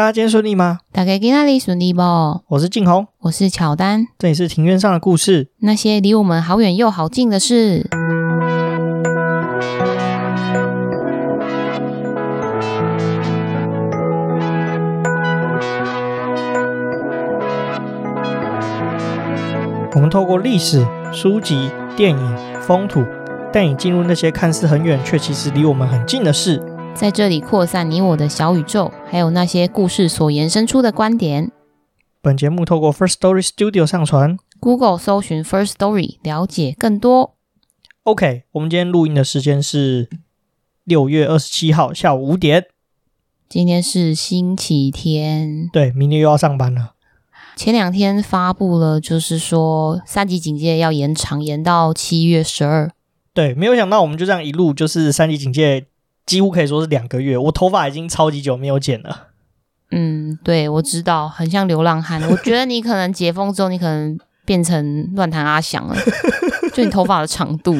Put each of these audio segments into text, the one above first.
大家今天顺利吗？大家今天里顺利不？我是静红，我是乔丹，这里是庭院上的故事，那些离我们好远又好近的事。我们透过历史、书籍、电影、风土，带你进入那些看似很远却其实离我们很近的事。在这里扩散你我的小宇宙，还有那些故事所延伸出的观点。本节目透过 First Story Studio 上传，Google 搜寻 First Story 了解更多。OK，我们今天录音的时间是六月二十七号下午五点。今天是星期天，对，明天又要上班了。前两天发布了，就是说三级警戒要延长，延到七月十二。对，没有想到我们就这样一路就是三级警戒。几乎可以说是两个月，我头发已经超级久没有剪了。嗯，对，我知道，很像流浪汉。我觉得你可能解封之后，你可能变成乱弹阿翔了，就你头发的长度。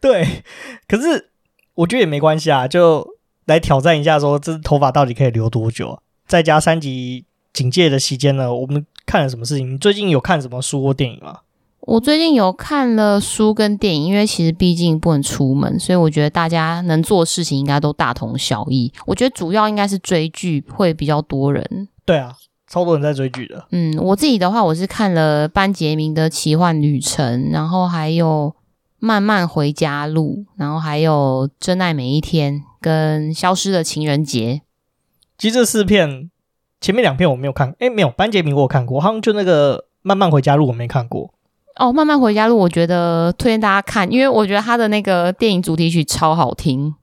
对，可是我觉得也没关系啊，就来挑战一下，说这头发到底可以留多久？啊在加三级警戒的期间呢，我们看了什么事情？你最近有看什么书或电影吗？我最近有看了书跟电影，因为其实毕竟不能出门，所以我觉得大家能做的事情应该都大同小异。我觉得主要应该是追剧会比较多人。对啊，超多人在追剧的。嗯，我自己的话，我是看了班杰明的奇幻旅程，然后还有慢慢回家路，然后还有真爱每一天跟消失的情人节。其实这四片前面两片我没有看，诶，没有班杰明我有看过，好像就那个慢慢回家路我没看过。哦，慢慢回家路，我觉得推荐大家看，因为我觉得他的那个电影主题曲超好听。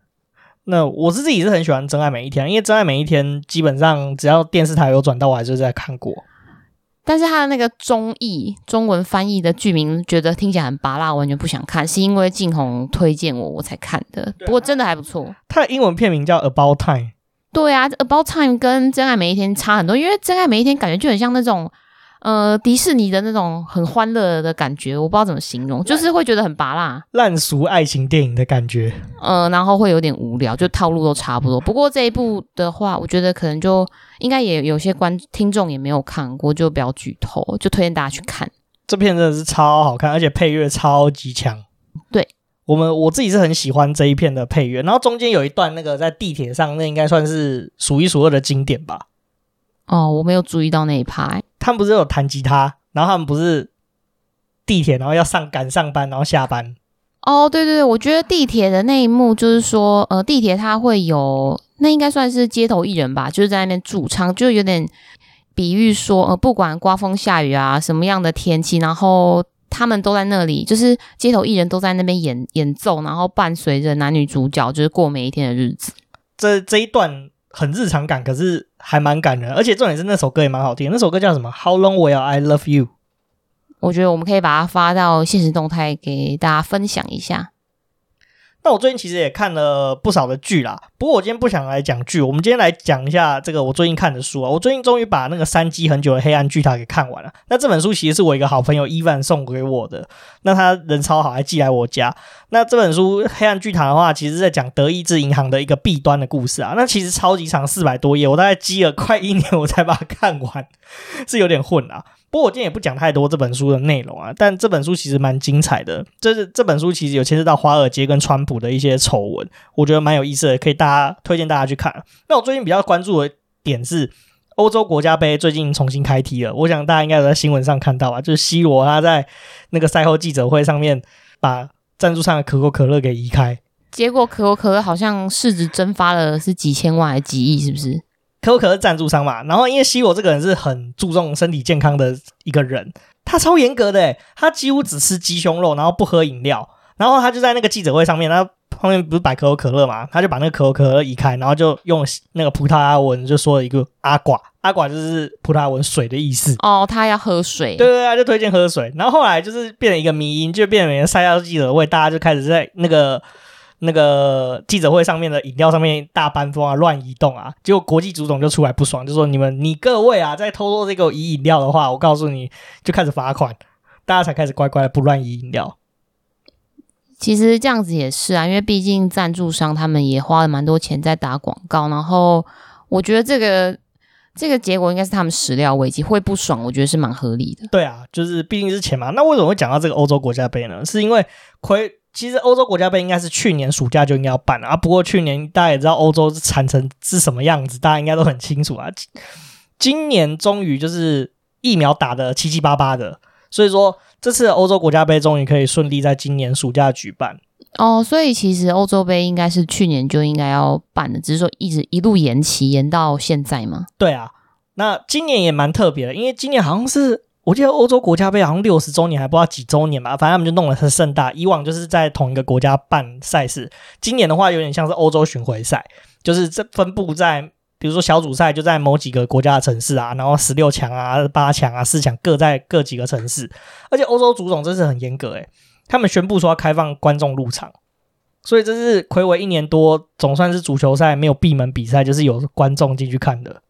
那我是自己是很喜欢《真爱每一天》，因为《真爱每一天》基本上只要电视台有转到，我还是在看过。但是他的那个中译中文翻译的剧名，觉得听起来很芭乐，完全不想看，是因为静红推荐我，我才看的。不过真的还不错。他的英文片名叫《About Time》。对啊，《About Time》跟《真爱每一天》差很多，因为《真爱每一天》感觉就很像那种。呃，迪士尼的那种很欢乐的感觉，我不知道怎么形容，就是会觉得很拔辣，烂俗爱情电影的感觉。呃，然后会有点无聊，就套路都差不多。不过这一部的话，我觉得可能就应该也有些观听众也没有看过，就不要剧透，就推荐大家去看。这片真的是超好看，而且配乐超级强。对，我们我自己是很喜欢这一片的配乐，然后中间有一段那个在地铁上，那应该算是数一数二的经典吧。哦，我没有注意到那一趴。他们不是有弹吉他，然后他们不是地铁，然后要上赶上班，然后下班。哦，对对对，我觉得地铁的那一幕就是说，呃，地铁它会有，那应该算是街头艺人吧，就是在那边驻唱，就有点比喻说，呃，不管刮风下雨啊，什么样的天气，然后他们都在那里，就是街头艺人都在那边演演奏，然后伴随着男女主角，就是过每一天的日子。这这一段。很日常感，可是还蛮感人，而且重点是那首歌也蛮好听。那首歌叫什么？How long will I love you？我觉得我们可以把它发到现实动态给大家分享一下。那我最近其实也看了不少的剧啦，不过我今天不想来讲剧，我们今天来讲一下这个我最近看的书啊。我最近终于把那个三积很久的《黑暗巨塔》给看完了。那这本书其实是我一个好朋友伊万送给我的，那他人超好，还寄来我家。那这本书《黑暗巨塔》的话，其实在讲德意志银行的一个弊端的故事啊。那其实超级长，四百多页，我大概积了快一年，我才把它看完，是有点混啊。不过我今天也不讲太多这本书的内容啊，但这本书其实蛮精彩的。这是这本书其实有牵涉到华尔街跟川普的一些丑闻，我觉得蛮有意思的，可以大家推荐大家去看。那我最近比较关注的点是欧洲国家杯最近重新开踢了，我想大家应该有在新闻上看到啊，就是 C 罗他在那个赛后记者会上面把赞助商的可口可乐给移开，结果可口可乐好像市值蒸发了是几千万还是几亿，是不是？可口可乐赞助商嘛，然后因为 C 罗这个人是很注重身体健康的一个人，他超严格的，他几乎只吃鸡胸肉，然后不喝饮料，然后他就在那个记者会上面，他后面不是摆可口可乐嘛，他就把那个可口可乐移开，然后就用那个葡萄牙文就说了一个阿寡，阿寡就是葡萄牙文水的意思。哦，他要喝水。对对对，就推荐喝水，然后后来就是变成一个迷因，就变成每个赛后记者会，大家就开始在那个。那个记者会上面的饮料上面大搬风啊，乱移动啊，结果国际足总就出来不爽，就说你们你各位啊，在偷偷这个移饮料的话，我告诉你就开始罚款，大家才开始乖乖的不乱移饮料。其实这样子也是啊，因为毕竟赞助商他们也花了蛮多钱在打广告，然后我觉得这个这个结果应该是他们始料未及，会不爽，我觉得是蛮合理的。对啊，就是毕竟是钱嘛。那为什么会讲到这个欧洲国家杯呢？是因为亏，其实欧洲国家杯应该是去年暑假就应该要办了啊。不过去年大家也知道欧洲是产成是什么样子，大家应该都很清楚啊。今年终于就是疫苗打的七七八八的，所以说这次欧洲国家杯终于可以顺利在今年暑假举办。哦，所以其实欧洲杯应该是去年就应该要办的，只是说一直一路延期，延到现在嘛。对啊，那今年也蛮特别的，因为今年好像是我记得欧洲国家杯好像六十周年，还不知道几周年吧，反正他们就弄得很盛大。以往就是在同一个国家办赛事，今年的话有点像是欧洲巡回赛，就是这分布在比如说小组赛就在某几个国家的城市啊，然后十六强啊、八强啊、四强各在各几个城市，而且欧洲足总真是很严格诶。他们宣布说要开放观众入场，所以这是魁违一年多，总算是足球赛没有闭门比赛，就是有观众进去看的。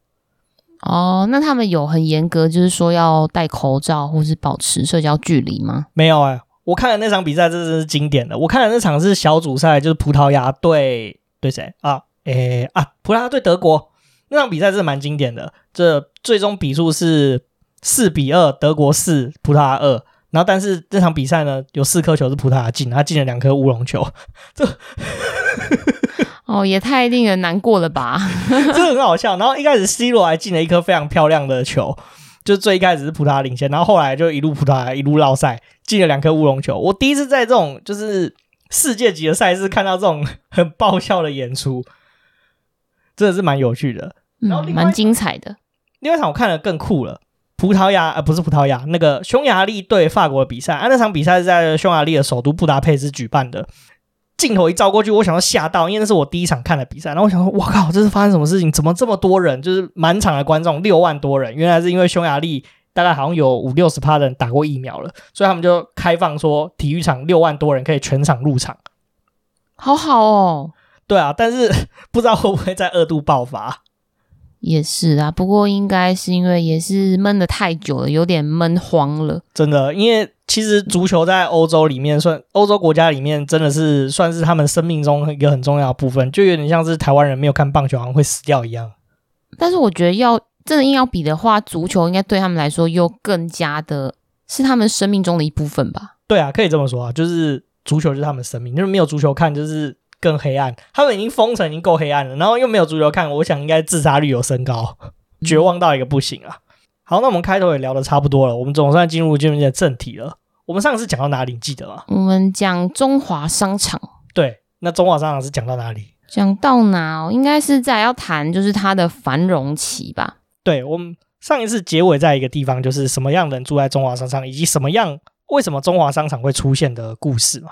哦，那他们有很严格，就是说要戴口罩或是保持社交距离吗？没有哎、我看的那场比赛真是经典的。我看的那场是小组赛，就是葡萄牙对对谁啊？诶啊，葡萄牙对德国那场比赛真的蛮经典的。这最终比数是四比二，德国四，葡萄牙二。然后，但是这场比赛呢，有四颗球是葡萄牙进，他进了两颗乌龙球，这哦也太令人难过了吧？这很好笑。然后一开始 C 罗还进了一颗非常漂亮的球，就最一开始是葡萄牙领先，然后后来就一路葡萄牙一路绕赛，进了两颗乌龙球。我第一次在这种就是世界级的赛事看到这种很爆笑的演出，真的是蛮有趣的，然后嗯，蛮精彩的。另外一场我看了更酷了。葡萄牙呃不是葡萄牙，那个匈牙利对法国的比赛啊，那场比赛是在匈牙利的首都布达佩斯举办的。镜头一照过去，我想要吓到，因为那是我第一场看的比赛。然后我想说，我靠，这是发生什么事情？怎么这么多人？就是满场的观众六万多人，原来是因为匈牙利大概好像有五六十趴的人打过疫苗了，所以他们就开放说体育场六万多人可以全场入场。好好哦，对啊，但是不知道会不会再二度爆发。也是啊，不过应该是因为也是闷得太久了，有点闷慌了。真的，因为其实足球在欧洲里面算欧洲国家里面真的是算是他们生命中一个很重要的部分，就有点像是台湾人没有看棒球好像会死掉一样。但是我觉得要真的硬要比的话，足球应该对他们来说又更加的是他们生命中的一部分吧？对啊，可以这么说啊，就是足球就是他们生命，就是没有足球看就是。更黑暗，他们已经封城已经够黑暗了，然后又没有足球看，我想应该自杀率有升高，绝望到一个不行啊！好，那我们开头也聊的差不多了，我们总算进入今天的正题了。我们上次讲到哪里？你记得吗？我们讲中华商场。对，那中华商场是讲到哪里？讲到哪哦？应该是在要谈就是它的繁荣期吧？对，我们上一次结尾在一个地方，就是什么样的人住在中华商场，以及什么样为什么中华商场会出现的故事嘛。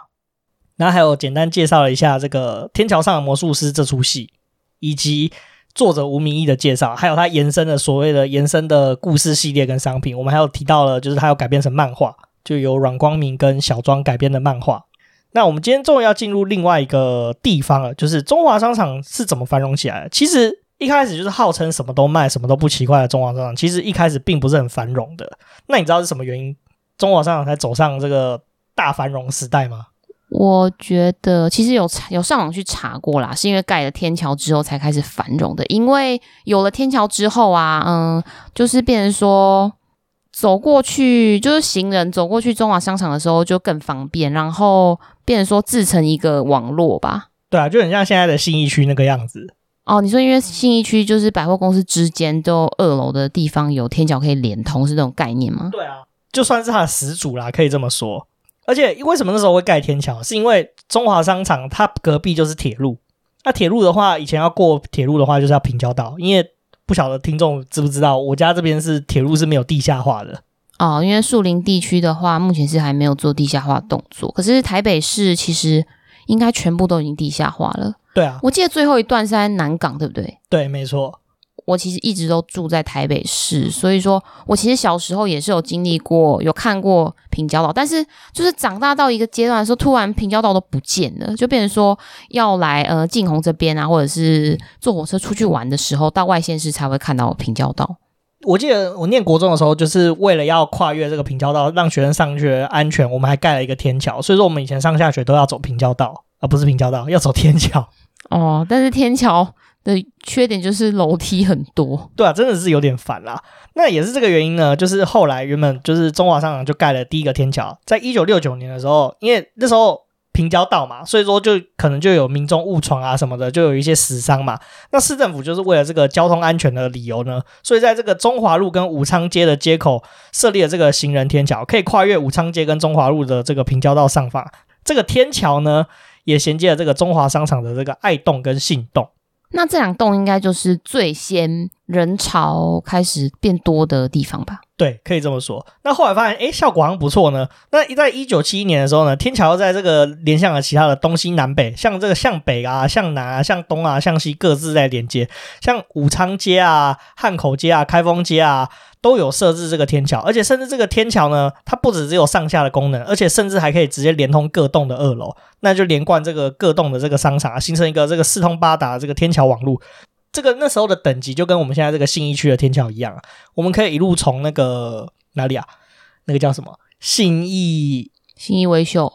然后还有简单介绍了一下这个《天桥上的魔术师》这出戏，以及作者吴明义的介绍，还有他延伸的所谓的延伸的故事系列跟商品。我们还有提到了，就是他要改编成漫画，就由阮光明跟小庄改编的漫画。那我们今天终于要进入另外一个地方了，就是中华商场是怎么繁荣起来的？其实一开始就是号称什么都卖、什么都不奇怪的中华商场，其实一开始并不是很繁荣的。那你知道是什么原因中华商场才走上这个大繁荣时代吗？我觉得其实有查有上网去查过啦，是因为盖了天桥之后才开始繁荣的。因为有了天桥之后啊，嗯，就是变成说走过去，就是行人走过去中华商场的时候就更方便，然后变成说自成一个网络吧。对啊，就很像现在的信义区那个样子。哦，你说因为信义区就是百货公司之间都二楼的地方有天桥可以连通，是这种概念吗？对啊，就算是它的始祖啦，可以这么说。而且为什么那时候会盖天桥？是因为中华商场它隔壁就是铁路。那铁路的话，以前要过铁路的话，就是要平交道。因为不晓得听众知不知道，我家这边是铁路是没有地下化的。哦，因为树林地区的话，目前是还没有做地下化动作。可是台北市其实应该全部都已经地下化了。对啊，我记得最后一段是在南港，对不对？对，没错。我其实一直都住在台北市，所以说我其实小时候也是有经历过，有看过平交道，但是就是长大到一个阶段的时候，突然平交道都不见了，就变成说要来呃静红这边啊，或者是坐火车出去玩的时候，到外县市才会看到平交道。我记得我念国中的时候，就是为了要跨越这个平交道，让学生上学安全，我们还盖了一个天桥，所以说我们以前上下学都要走平交道，而不是平交道，要走天桥。哦，但是天桥。的缺点就是楼梯很多。对啊，真的是有点烦啦。那也是这个原因呢，就是后来原本就是中华商场就盖了第一个天桥，在一九六九年的时候，因为那时候。平交道嘛，所以说就可能就有民众误闯啊什么的，就有一些死伤嘛。那市政府就是为了这个交通安全的理由呢，所以在这个中华路跟武昌街的街口设立了这个行人天桥，可以跨越武昌街跟中华路的这个平交道上方。这个天桥呢，也衔接了这个中华商场的这个爱栋跟信栋。那这两栋应该就是最先人潮开始变多的地方吧？对，可以这么说。那后来发现，哎，效果好像不错呢。那在一九七一年的时候呢，天桥在这个连向了其他的东西南北，像这个向北啊、向南啊、向东啊、向西各自在连接，像武昌街啊、汉口街啊、开封街啊，都有设置这个天桥。而且甚至这个天桥呢，它不只只有上下的功能，而且甚至还可以直接连通各栋的二楼，那就连贯这个各栋的这个商场，形成一个这个四通八达的这个天桥网络。这个那时候的等级就跟我们现在这个信义区的天桥一样啊，我们可以一路从那个哪里啊？那个叫什么？信义信义威秀，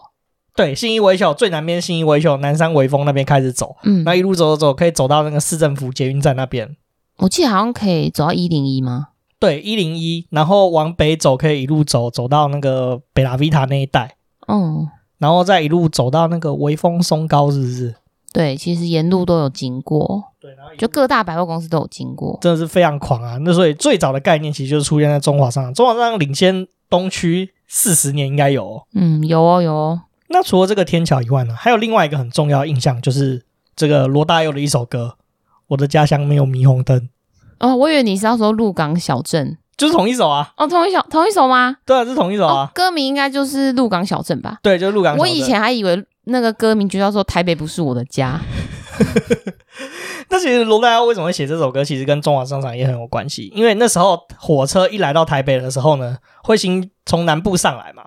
对，信义威秀最南边信义威秀，南山微风那边开始走，嗯，那一路走走走，可以走到那个市政府捷运站那边。我记得好像可以走到一零一吗？对，一零一，然后往北走可以一路走走到那个北拉维塔那一带，嗯，然后再一路走到那个微风松高，是不是？对，其实沿路都有经过，对，然后就各大百货公司都有经过，真的是非常狂啊！那所以最早的概念其实就是出现在中华商场，中华商场领先东区四十年应该有哦，嗯，有哦有哦。那除了这个天桥以外呢，还有另外一个很重要的印象，就是这个罗大佑的一首歌《我的家乡没有霓虹灯》。哦，我以为你是要说鹿港小镇，就是同一首啊。哦，同一首，同一首吗？对啊，是同一首啊。哦，歌名应该就是鹿港小镇吧？对，就是鹿港小镇。我以前还以为。那个歌名就叫做《台北不是我的家》。那其实罗大佑为什么会写这首歌，其实跟中华商场也很有关系。因为那时候火车一来到台北的时候呢，会先从南部上来嘛，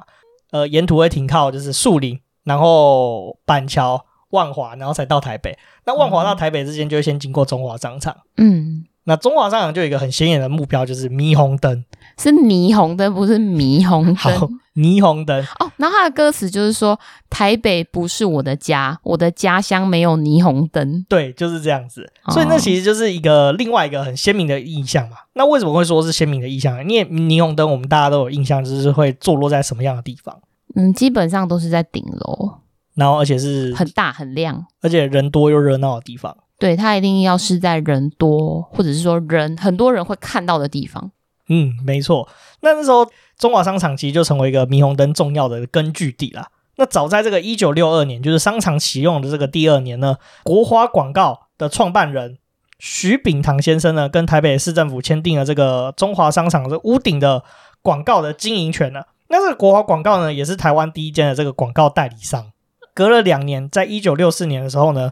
呃，沿途会停靠就是树林，然后板桥、万华，然后才到台北。那万华到台北之间就会先经过中华商场。嗯。那中华商场就有一个很显眼的目标，就是霓虹灯，是霓虹灯，不是霓虹灯。好，霓虹灯哦。然后它的歌词就是说：“台北不是我的家，我的家乡没有霓虹灯。”对，就是这样子。所以那其实就是一个另外一个很鲜明的印象嘛。那为什么会说是鲜明的印象？因为霓虹灯我们大家都有印象，就是会坐落在什么样的地方？嗯，基本上都是在顶楼，然后而且是很大很亮，而且人多又热闹的地方。对，它一定要是在人多，或者是说人很多人会看到的地方。嗯，没错。那那时候中华商场其实就成为一个霓虹灯重要的根据地啦。那早在这个一九六二年，就是商场启用的这个第二年呢，国华广告的创办人徐炳堂先生呢，跟台北市政府签订了这个中华商场的屋顶的广告的经营权呢。那这个国华广告呢，也是台湾第一间的这个广告代理商。隔了两年，在一九六四年的时候呢。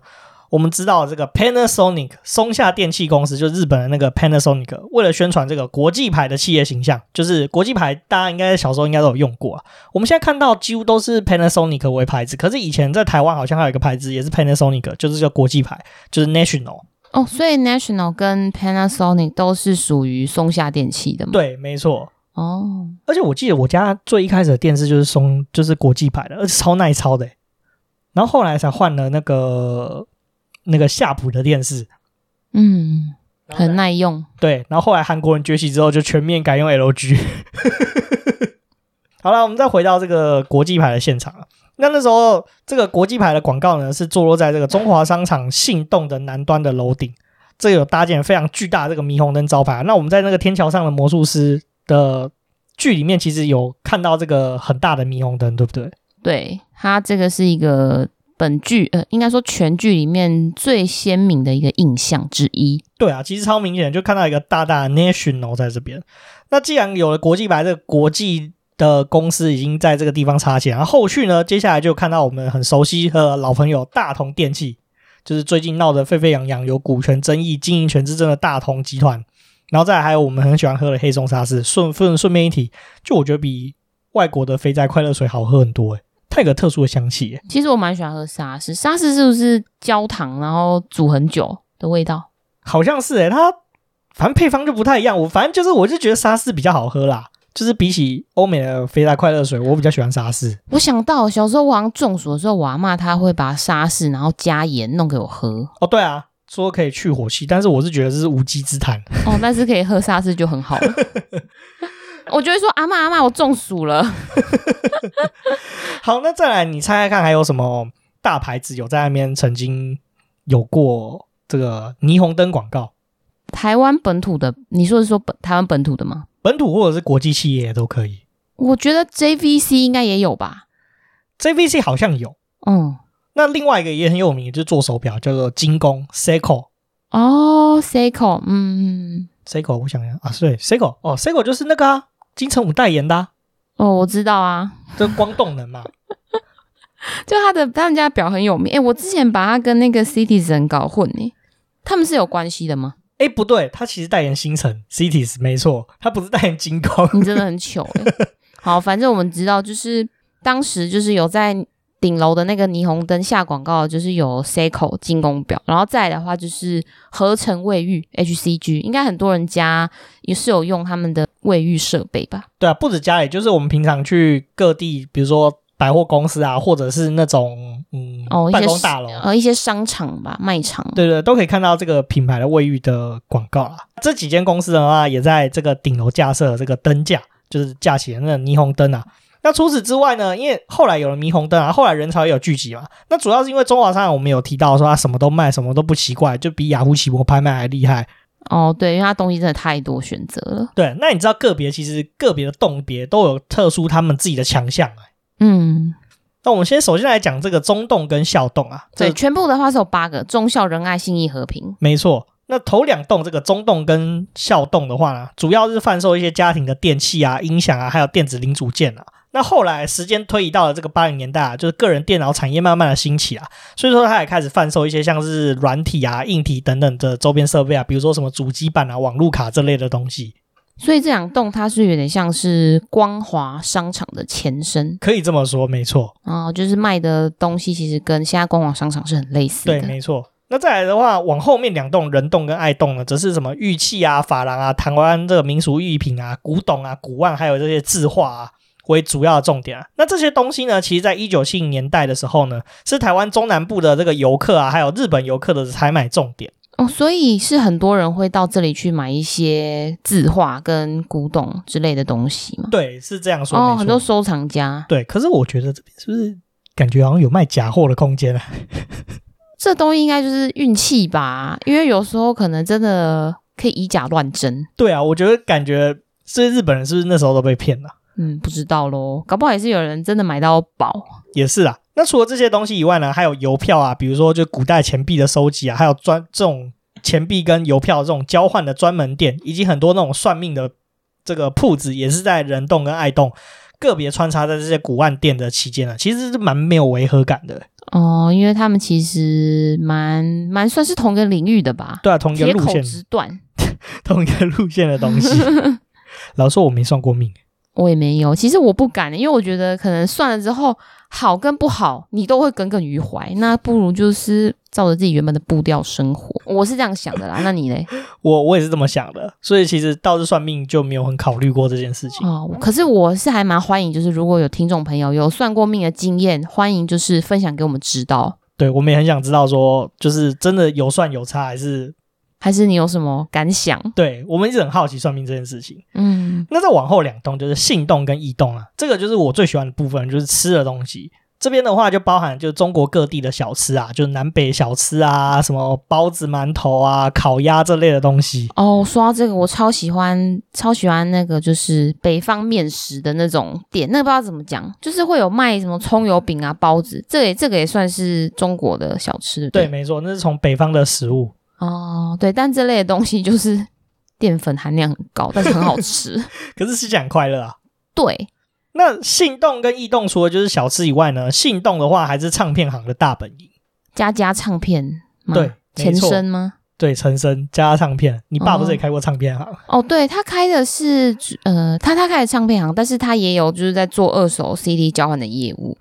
我们知道这个 Panasonic 松下电器公司，就是日本的那个 Panasonic，为了宣传这个国际牌的企业形象，就是国际牌，大家应该小时候应该都有用过啊。我们现在看到几乎都是 Panasonic 为牌子，可是以前在台湾好像还有一个牌子也是 Panasonic，就是叫国际牌，就是 National。哦，所以 National 跟 Panasonic 都是属于松下电器的吗？对，没错。哦，而且我记得我家最一开始的电视就是松，就是国际牌的，而且超耐操的。然后后来才换了那个。那个夏普的电视，嗯，很耐用。对，然后后来韩国人崛起之后，就全面改用 LG。好了，我们再回到这个国际牌的现场。那那时候，这个国际牌的广告呢，是坐落在这个中华商场信栋的南端的楼顶，这有搭建非常巨大的这个霓虹灯招牌。那我们在那个天桥上的魔术师的剧里面，其实有看到这个很大的霓虹灯，对不对？对，它这个是一个。本剧呃，应该说全剧里面最鲜明的一个印象之一。对啊，其实超明显，就看到一个大大的 National 在这边。那既然有了国际牌，这个国际的公司已经在这个地方插旗，然后后续呢，接下来就看到我们很熟悉的老朋友大同电器，就是最近闹得沸沸扬扬、有股权争议、经营权之争的大同集团。然后再来还有我们很喜欢喝的黑松沙士。顺顺顺便一提，就我觉得比外国的肥宅快乐水好喝很多诶、它有个特殊的香气，其实我蛮喜欢喝沙士，沙士是不是焦糖然后煮很久的味道？好像是诶、欸，它反正配方就不太一样。我反正就是，我就觉得沙士比较好喝啦。就是比起欧美的肥宅快乐水，我比较喜欢沙士。我想到小时候我好像中暑的时候，我阿妈她会把沙士然后加盐弄给我喝。哦，对啊，说可以去火气，但是我是觉得这是无稽之谈。哦，但是可以喝沙士就很好了。我就会说阿嬷阿嬷，我中暑了。好，那再来，你猜猜看，还有什么大牌子有在那边曾经有过这个霓虹灯广告？台湾本土的，你说是说本台湾本土的吗？本土或者是国际企业都可以。我觉得 JVC 应该也有吧。JVC 好像有。嗯，那另外一个也很有名，就是做手表，叫做精工 Seiko。哦，Seiko，嗯，Seiko，我想想啊，对，Seiko，哦，Seiko 就是那个啊，金城武代言的、啊。哦，我知道啊，这光动能嘛，就他的他们家表很有名。哎，我之前把他跟那个 Citizen 搞混呢，他们是有关系的吗？哎，不对，他其实代言星辰 Cities，没错，他不是代言金光。你真的很糗哎。好，反正我们知道，就是当时就是有在顶楼的那个霓虹灯下广告，就是有 Seiko 精工表，然后再来的话就是合成卫浴 HCG，应该很多人家也是有用他们的卫浴设备吧？对啊，不止家里，就是我们平常去各地，比如说。百货公司啊，或者是那种嗯哦，办公大楼，呃，一些商场吧，卖场，对对，都可以看到这个品牌的卫浴的广告啦。这几间公司的话，也在这个顶楼架设这个灯架，就是架起的那个霓虹灯啊。那除此之外呢，因为后来有了霓虹灯啊，后来人潮也有聚集嘛。那主要是因为中华商场我们有提到说，它什么都卖，什么都不奇怪，就比雅虎奇摩拍卖还厉害。哦，对，因为它东西真的太多选择了。对，那你知道个别其实个别的栋别都有特殊他们自己的强项啊。嗯，那我们先首先来讲这个中栋跟校栋啊，对，全部的话是有八个，忠孝仁爱信义和平，没错。那头两栋这个中栋跟校栋的话呢，主要是贩售一些家庭的电器啊、音响啊，还有电子零组件啊。那后来时间推移到了这个八零年代啊，就是个人电脑产业慢慢的兴起啊，所以说它也开始贩售一些像是软体啊、硬体等等的周边设备啊，比如说什么主机板啊、网路卡这类的东西。所以这两栋它是有点像是光华商场的前身，可以这么说，没错。哦，就是卖的东西其实跟现在光华商场是很类似的。对，没错。那再来的话，往后面两栋人栋跟爱栋呢，则是什么玉器啊、珐琅啊、台湾这个民俗玉品啊、古董啊、古玩，还有这些字画啊为主要的重点啊。那这些东西呢，其实在一九七零年代的时候呢，是台湾中南部的这个游客啊，还有日本游客的采买重点。哦，所以是很多人会到这里去买一些字画跟古董之类的东西吗？对，是这样说。哦，很多收藏家。对，可是我觉得这边是不是感觉好像有卖假货的空间啊？这东西应该就是运气吧，因为有时候可能真的可以以假乱真。对啊，我觉得感觉这些日本人是不是那时候都被骗了？嗯，不知道喽，搞不好也是有人真的买到宝。也是啊。那除了这些东西以外呢，还有邮票啊，比如说就古代钱币的收集啊，还有专这种钱币跟邮票这种交换的专门店，以及很多那种算命的这个铺子，也是在人洞跟爱洞个别穿插在这些古玩店的期间呢，其实是蛮没有违和感的哦，因为他们其实蛮蛮算是同一个领域的吧？对啊，同一个路线之段，同一个路线的东西。老实说，我没算过命。我也没有，其实我不敢，因为我觉得可能算了之后好跟不好，你都会耿耿于怀。那不如就是照着自己原本的步调生活，我是这样想的啦。那你嘞？我我也是这么想的，所以其实倒是算命就没有很考虑过这件事情哦。可是我是还蛮欢迎，就是如果有听众朋友有算过命的经验，欢迎就是分享给我们知道。对，我们也很想知道说，就是真的有算有差还是？还是你有什么感想？对，我们一直很好奇算命这件事情。嗯，那再往后两栋就是信栋跟异栋啊，这个就是我最喜欢的部分，就是吃的东西。这边的话就包含就是中国各地的小吃啊，就是南北小吃啊，什么包子、馒头啊、烤鸭这类的东西。哦，说到这个，我超喜欢，超喜欢那个就是北方面食的那种店，那个不知道怎么讲，就是会有卖什么葱油饼啊、包子，这个也这个也算是中国的小吃。对，对，没错，那是从北方的食物。哦，对，但这类的东西就是淀粉含量很高，但是很好吃。可是吃起来很快乐啊。对，那信动跟异动除了就是小吃以外呢，信动的话还是唱片行的大本营。家家唱片吗？对，前身吗？对，前身家家唱片。你爸不是也开过唱片行？哦，哦对，他开的是呃，他他开的唱片行，但是他也有就是在做二手 CD 交换的业务。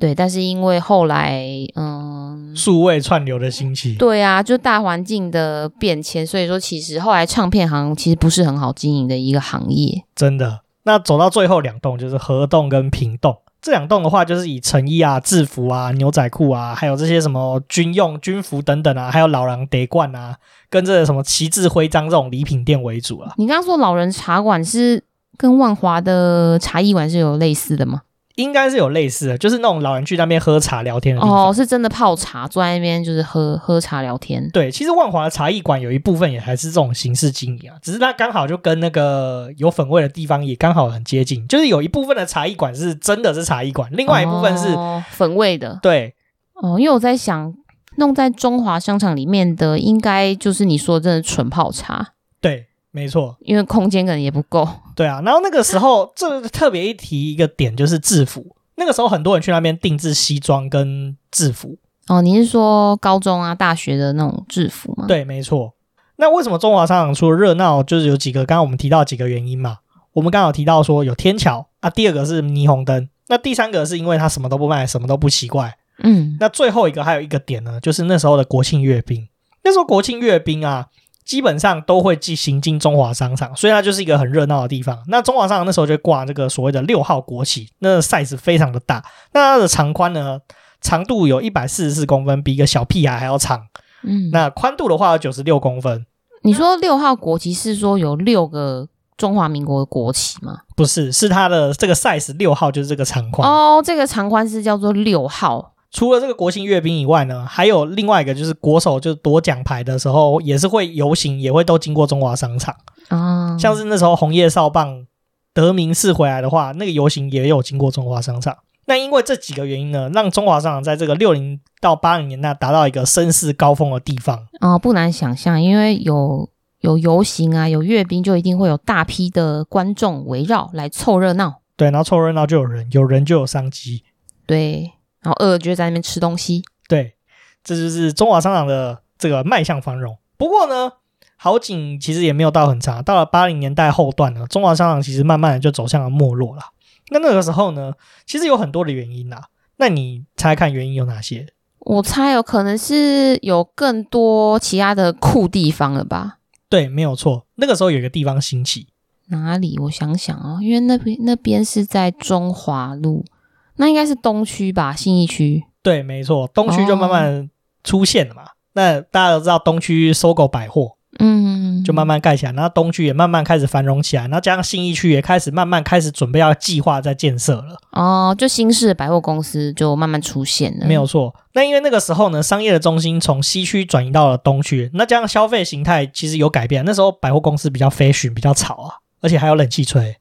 对，但是因为后来，嗯，数位串流的兴起，对啊，就大环境的变迁，所以说其实后来唱片行其实不是很好经营的一个行业。真的，那走到最后两栋就是河栋跟平栋。这两栋的话，就是以成衣啊、制服啊、牛仔裤啊，还有这些什么军用军服等等啊，还有老狼得冠啊，跟这什么旗帜徽章这种礼品店为主啊。你刚刚说老人茶馆是跟万华的茶艺馆是有类似的吗？应该是有类似的，就是那种老人去那边喝茶聊天的地方。哦，是真的泡茶，坐在那边就是喝喝茶聊天。对，其实万华的茶艺馆有一部分也还是这种形式经营啊，只是它刚好就跟那个有粉味的地方也刚好很接近，就是有一部分的茶艺馆是真的是茶艺馆，另外一部分是、哦、粉味的。对，哦，因为我在想，弄在中华商场里面的，应该就是你说的真的纯泡茶。对，没错，因为空间可能也不够。对啊，然后那个时候，这特别一提一个点就是制服。那个时候很多人去那边定制西装跟制服。哦，你是说高中啊、大学的那种制服吗？对，没错。那为什么中华商场除了热闹，就是有几个刚刚我们提到几个原因嘛？我们刚好提到说有天桥啊，第二个是霓虹灯，那第三个是因为它什么都不卖，什么都不奇怪。嗯，那最后一个还有一个点呢，就是那时候的国庆阅兵。那时候国庆阅兵啊。基本上都会进行经中华商场，所以它就是一个很热闹的地方。那中华商场那时候就挂这个所谓的六号国旗，那个 size 非常的大。那它的长宽呢，长度有一百四十四公分，比一个小屁孩还要长。嗯，那宽度的话有九十六公分。你说六号国旗是说有六个中华民国的国旗吗？不是，是它的这个 size 六号就是这个长宽。哦，这个长宽是叫做六号。除了这个国庆阅兵以外呢，还有另外一个就是国手就夺奖牌的时候，也是会游行，也会都经过中华商场。啊、嗯，像是那时候红叶少棒得名次回来的话，那个游行也有经过中华商场。那因为这几个原因呢，让中华商场在这个六零到八零年代达到一个声势高峰的地方。啊、嗯，不难想象，因为有有游行啊，有阅兵，就一定会有大批的观众围绕来凑热闹。对，然后凑热闹就有人，有人就有商机。对。然后饿了就在那边吃东西，对，这就是中华商场的这个迈向繁荣。不过呢，好景其实也没有到很长，到了八零年代后段呢，中华商场其实慢慢的就走向了没落了。那那个时候呢，其实有很多的原因啦。那你猜看原因有哪些？我猜有可能是有更多其他的酷地方了吧？对，没有错。那个时候有一个地方兴起，哪里？我想想啊、哦，因为那边那边是在中华路。那应该是东区吧，信义区。对，没错，东区就慢慢出现了嘛。哦、那大家都知道东区 SOGO 百货，嗯，就慢慢盖起来，然后东区也慢慢开始繁荣起来，然后加上信义区也开始慢慢开始准备要计划在建设了。哦，就新式的百货公司就慢慢出现了。没有错。那因为那个时候呢，商业的中心从西区转移到了东区，那加上消费形态其实有改变。那时候百货公司比较 fashion，比较潮啊，而且还有冷气吹。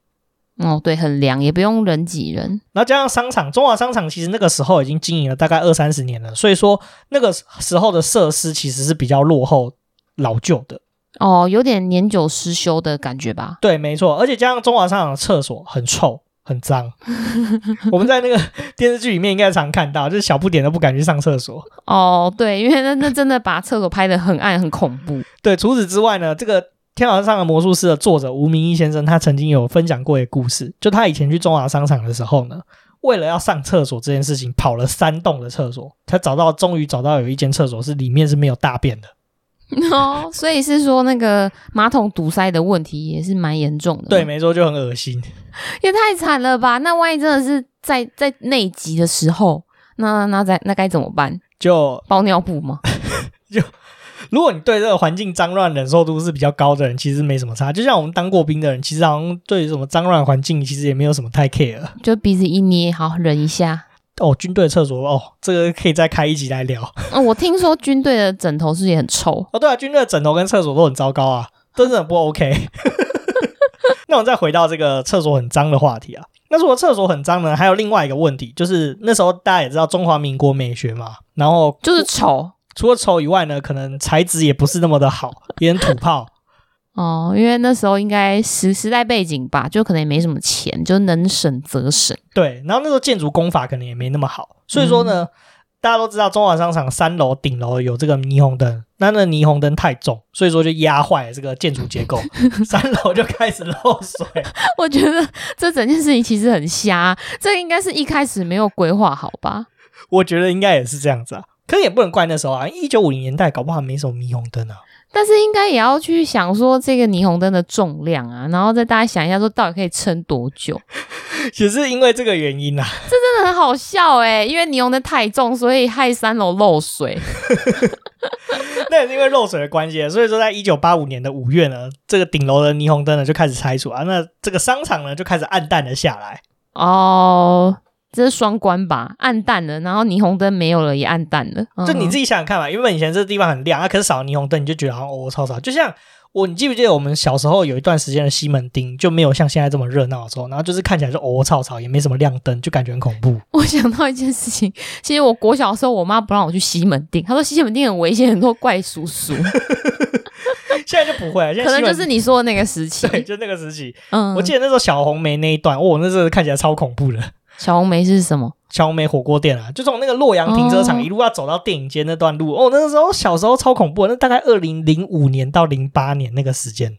哦，对，很凉，也不用人挤人。然后加上商场，中华商场其实那个时候已经经营了大概二三十年了，所以说那个时候的设施其实是比较落后、老旧的。哦，有点年久失修的感觉吧？对，没错。而且加上中华商场的厕所很臭、很脏，我们在那个电视剧里面应该常看到，就是小不点都不敢去上厕所。哦，对，因为那那真的把厕所拍得很暗、很恐怖。对，除此之外呢，这个。天堂上的魔术师的作者吴明义先生，他曾经有分享过一个故事，就他以前去中华商场的时候呢，为了要上厕所这件事情，跑了三栋的厕所，他找到，终于找到有一间厕所是里面是没有大便的。哦，所以是说那个马桶堵塞的问题也是蛮严重的。对，没错，就很恶心，也太惨了吧？那万一真的是在在内急的时候，那那在那该怎么办？就包尿布吗？就。如果你对这个环境脏乱忍受度是比较高的人，其实没什么差。就像我们当过兵的人，其实好像对什么脏乱环境其实也没有什么太 care，就鼻子一捏，好忍一下。哦，军队厕所哦，这个可以再开一集来聊。哦，我听说军队的枕头是也很臭？哦，对啊，军队的枕头跟厕所都很糟糕啊，真的很不 OK。那我们再回到这个厕所很脏的话题啊。那如果厕所很脏呢，还有另外一个问题，就是那时候大家也知道中华民国美学嘛，然后就是丑。除了丑以外呢，可能材质也不是那么的好，也很土炮。哦，因为那时候应该时时代背景吧，就可能也没什么钱，就能省则省。对，然后那时候建筑工法可能也没那么好，所以说呢，嗯、大家都知道中华商场三楼顶楼有这个霓虹灯，那那霓虹灯太重，所以说就压坏了这个建筑结构，三楼就开始漏水。我觉得这整件事情其实很瞎，这应该是一开始没有规划好吧？我觉得应该也是这样子啊。可是也不能怪那时候啊，一九五零年代搞不好没什么霓虹灯啊。但是应该也要去想说这个霓虹灯的重量啊，然后再大家想一下说到底可以撑多久。只是因为这个原因啊，这真的很好笑哎，因为霓虹灯太重，所以害三楼漏水。那也是因为漏水的关系，所以说在一九八五年的五月呢，这个顶楼的霓虹灯呢就开始拆除啊，那这个商场呢就开始暗淡了下来。哦。这是双关吧，暗淡了，然后霓虹灯没有了，也暗淡了。就你自己想想看吧，原本以前这个地方很亮啊，可是少了霓虹灯，你就觉得好像哦，超少。就像我，你记不记得我们小时候有一段时间的西门町就没有像现在这么热闹的时候，然后就是看起来就哦，超吵，也没什么亮灯，就感觉很恐怖。我想到一件事情，其实我国小的时候，我妈不让我去西门町，她说西门町很危险，很多怪叔叔。现在就不会了，现在可能就是你说的那个时期，对，就那个时期。嗯，我记得那时候小红梅那一段，哦，那时候看起来超恐怖的。小红梅是什么？小红梅火锅店啊，就从那个洛阳停车场一路要走到电影街那段路哦，哦，那个时候小时候超恐怖，那大概二零零五年到零八年那个时间，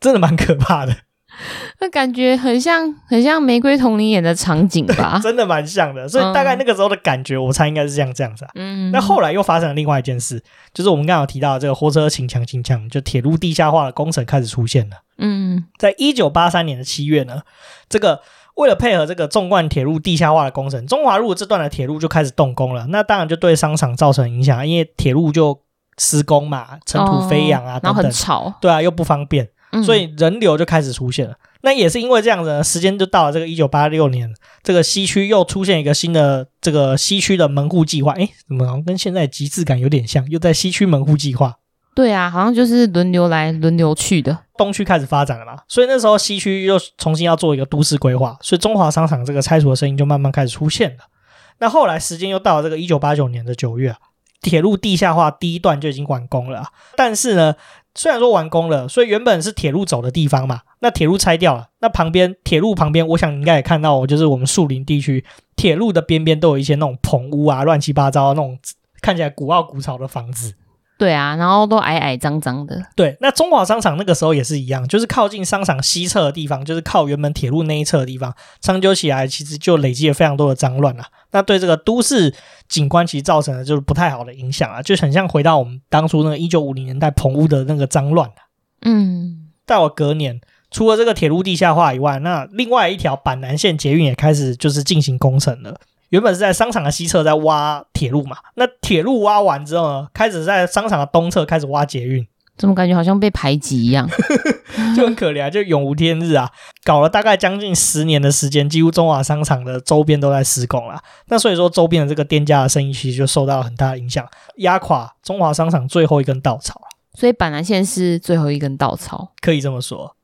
真的蛮可怕的。那感觉很像很像玫瑰童林演的场景吧？真的蛮像的，所以大概那个时候的感觉，我猜应该是这样这样子啊。嗯，那后来又发生了另外一件事，就是我们刚刚有提到的这个火车秦腔秦腔，就铁路地下化的工程开始出现了。嗯，在一九八三年的七月呢，这个。为了配合这个纵贯铁路地下化的工程，中华路这段的铁路就开始动工了。那当然就对商场造成影响，因为铁路就施工嘛，尘土飞扬啊，等等，很吵，对啊，又不方便，所以人流就开始出现了。那也是因为这样子，时间就到了这个一九八六年，这个西区又出现一个新的这个西区的门户计划。诶，怎么好像跟现在极致感有点像？又在西区门户计划。对啊，好像就是轮流来轮流去的。东区开始发展了嘛，所以那时候西区又重新要做一个都市规划，所以中华商场这个拆除的声音就慢慢开始出现了。那后来时间又到了这个一九八九年的九月啊，铁路地下化第一段就已经完工了。但是呢，虽然说完工了，所以原本是铁路走的地方嘛，那铁路拆掉了，那旁边铁路旁边，我想你应该也看到，就是我们树林地区铁路的边边都有一些那种棚屋啊，乱七八糟那种看起来古奥古潮的房子。对啊，然后都矮矮脏脏的。对，那中华商场那个时候也是一样，就是靠近商场西侧的地方，就是靠原本铁路那一侧的地方，长久起来其实就累积了非常多的脏乱啊。那对这个都市景观其实造成了就是不太好的影响啊，就很像回到我们当初那个一九五零年代棚屋的那个脏乱啊。嗯，到了隔年，除了这个铁路地下化以外，那另外一条板南线捷运也开始就是进行工程了。原本是在商场的西侧在挖铁路嘛，那铁路挖完之后呢，开始在商场的东侧开始挖捷运，怎么感觉好像被排挤一样，就很可怜啊，就永无天日啊，搞了大概将近十年的时间，几乎中华商场的周边都在施工了，那所以说周边的这个店家的生意其实就受到了很大的影响，压垮中华商场最后一根稻草，所以板南线是最后一根稻草，可以这么说。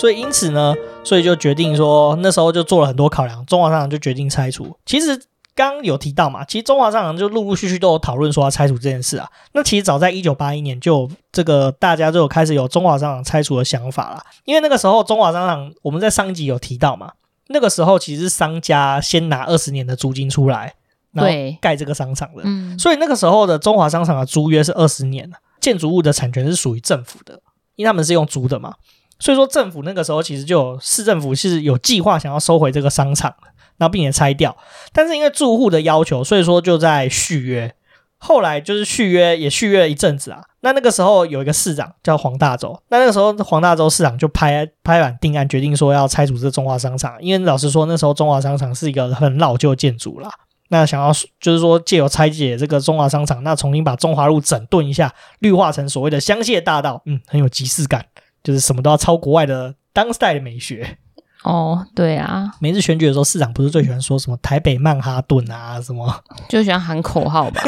所以因此呢，所以就决定说，那时候就做了很多考量，中华商场就决定拆除。其实刚刚有提到嘛，其实中华商场就陆陆续续都有讨论说要拆除这件事啊。那其实早在一九八一年就这个大家就有开始有中华商场拆除的想法了，因为那个时候中华商场我们在上一集有提到嘛，那个时候其实是商家先拿二十年的租金出来，然后盖这个商场的，嗯，所以那个时候的中华商场的租约是二十年，建筑物的产权是属于政府的，因为他们是用租的嘛。所以说，政府那个时候其实就市政府是有计划想要收回这个商场，然后并且拆掉。但是因为住户的要求，所以说就在续约。后来就是续约也续约了一阵子啊。那那个时候有一个市长叫黄大洲，那那个时候黄大洲市长就拍拍板定案，决定说要拆除这个中华商场。因为老实说，那时候中华商场是一个很老旧建筑啦。那想要就是说借由拆解这个中华商场，那重新把中华路整顿一下，绿化成所谓的香榭大道，嗯，很有即视感。就是什么都要抄国外的当代的美学哦，对啊，每次选举的时候，市长不是最喜欢说什么台北曼哈顿啊，什么就喜欢喊口号吧。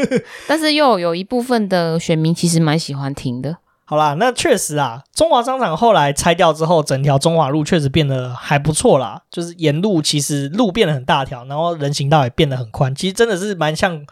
但是又有一部分的选民其实蛮喜欢听的。好啦，那确实啊，中华商场后来拆掉之后，整条中华路确实变得还不错啦。就是沿路其实路变得很大条，然后人行道也变得很宽，其实真的是蛮像。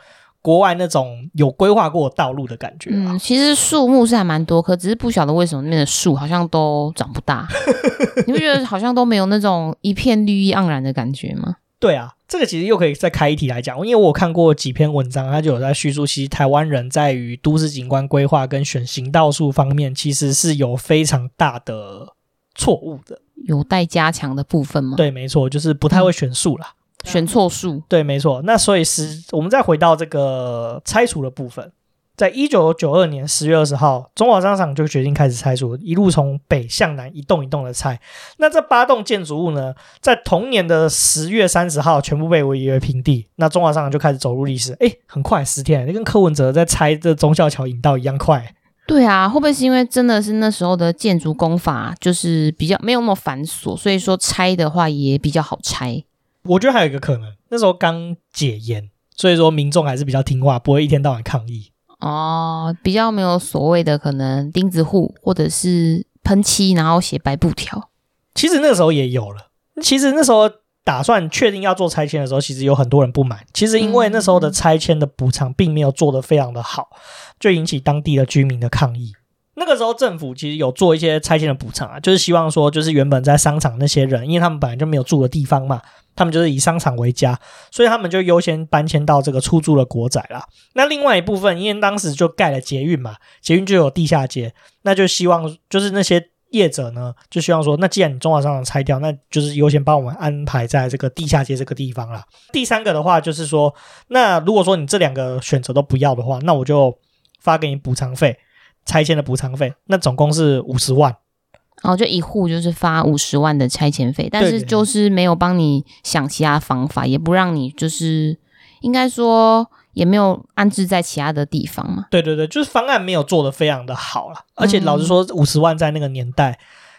国外那种有规划过道路的感觉，嗯，其实树木是还蛮多棵，只是不晓得为什么那边的树好像都长不大，你不觉得好像都没有那种一片绿意盎然的感觉吗？对啊，这个其实又可以再开一题来讲，因为我看过几篇文章，它就有在叙述，其实台湾人在于都市景观规划跟选行道树方面，其实是有非常大的错误的，有待加强的部分吗？对，没错，就是不太会选树啦。选错数。对，没错。那所以是，我们再回到这个拆除的部分。在一九九二年十月二十号，中华商场就决定开始拆除，一路从北向南一栋一栋的拆。那这八栋建筑物呢，在同年的十月三十号全部被夷为平地。那中华商场就开始走入历史。哎，很快十天，跟柯文哲在拆这忠孝桥引道一样快。对啊，会不会是因为真的是那时候的建筑工法就是比较没有那么繁琐，所以说拆的话也比较好拆？我觉得还有一个可能，那时候刚解严，所以说民众还是比较听话，不会一天到晚抗议。哦，比较没有所谓的可能钉子户或者是喷漆，然后写白布条。其实那个时候也有了。其实那时候打算确定要做拆迁的时候，其实有很多人不满。其实因为那时候的拆迁的补偿并没有做得非常的好，就引起当地的居民的抗议。那个时候政府其实有做一些拆迁的补偿啊，就是希望说，就是原本在商场那些人，因为他们本来就没有住的地方嘛。他们就是以商场为家，所以他们就优先搬迁到这个出租的国宅啦。那另外一部分，因为当时就盖了捷运嘛，捷运就有地下街，那就希望就是那些业者呢，就希望说，那既然你中华商场拆掉，那就是优先帮我们安排在这个地下街这个地方啦。第三个的话，就是说，那如果说你这两个选择都不要的话，那我就发给你补偿费，拆迁的补偿费，那总共是五十万。然后就一户就是发五十万的拆迁费，但是就是没有帮你想其他方法，也不让你就是应该说也没有安置在其他的地方嘛。对对对，就是方案没有做的非常的好了，而且老实说，五十万在那个年代，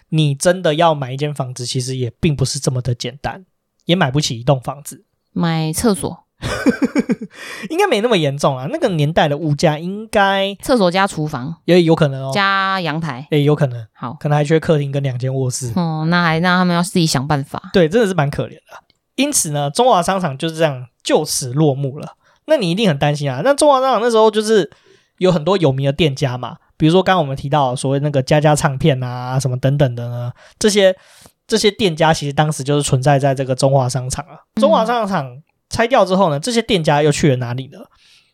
你真的要买一间房子，其实也并不是这么的简单，也买不起一栋房子，买厕所。应该没那么严重啊，那个年代的物价应该厕所加厨房也有可能哦，加阳台也有可能，好，可能还缺客厅跟两间卧室。哦，那还让他们要自己想办法。对，真的是蛮可怜的。因此呢，中华商场就是这样就此落幕了。那你一定很担心啊。那中华商场那时候就是有很多有名的店家嘛，比如说刚刚我们提到所谓那个家家唱片啊，什么等等的呢，这些这些店家其实当时就是存在在这个中华商场啊，中华商场。嗯拆掉之后呢，这些店家又去了哪里呢？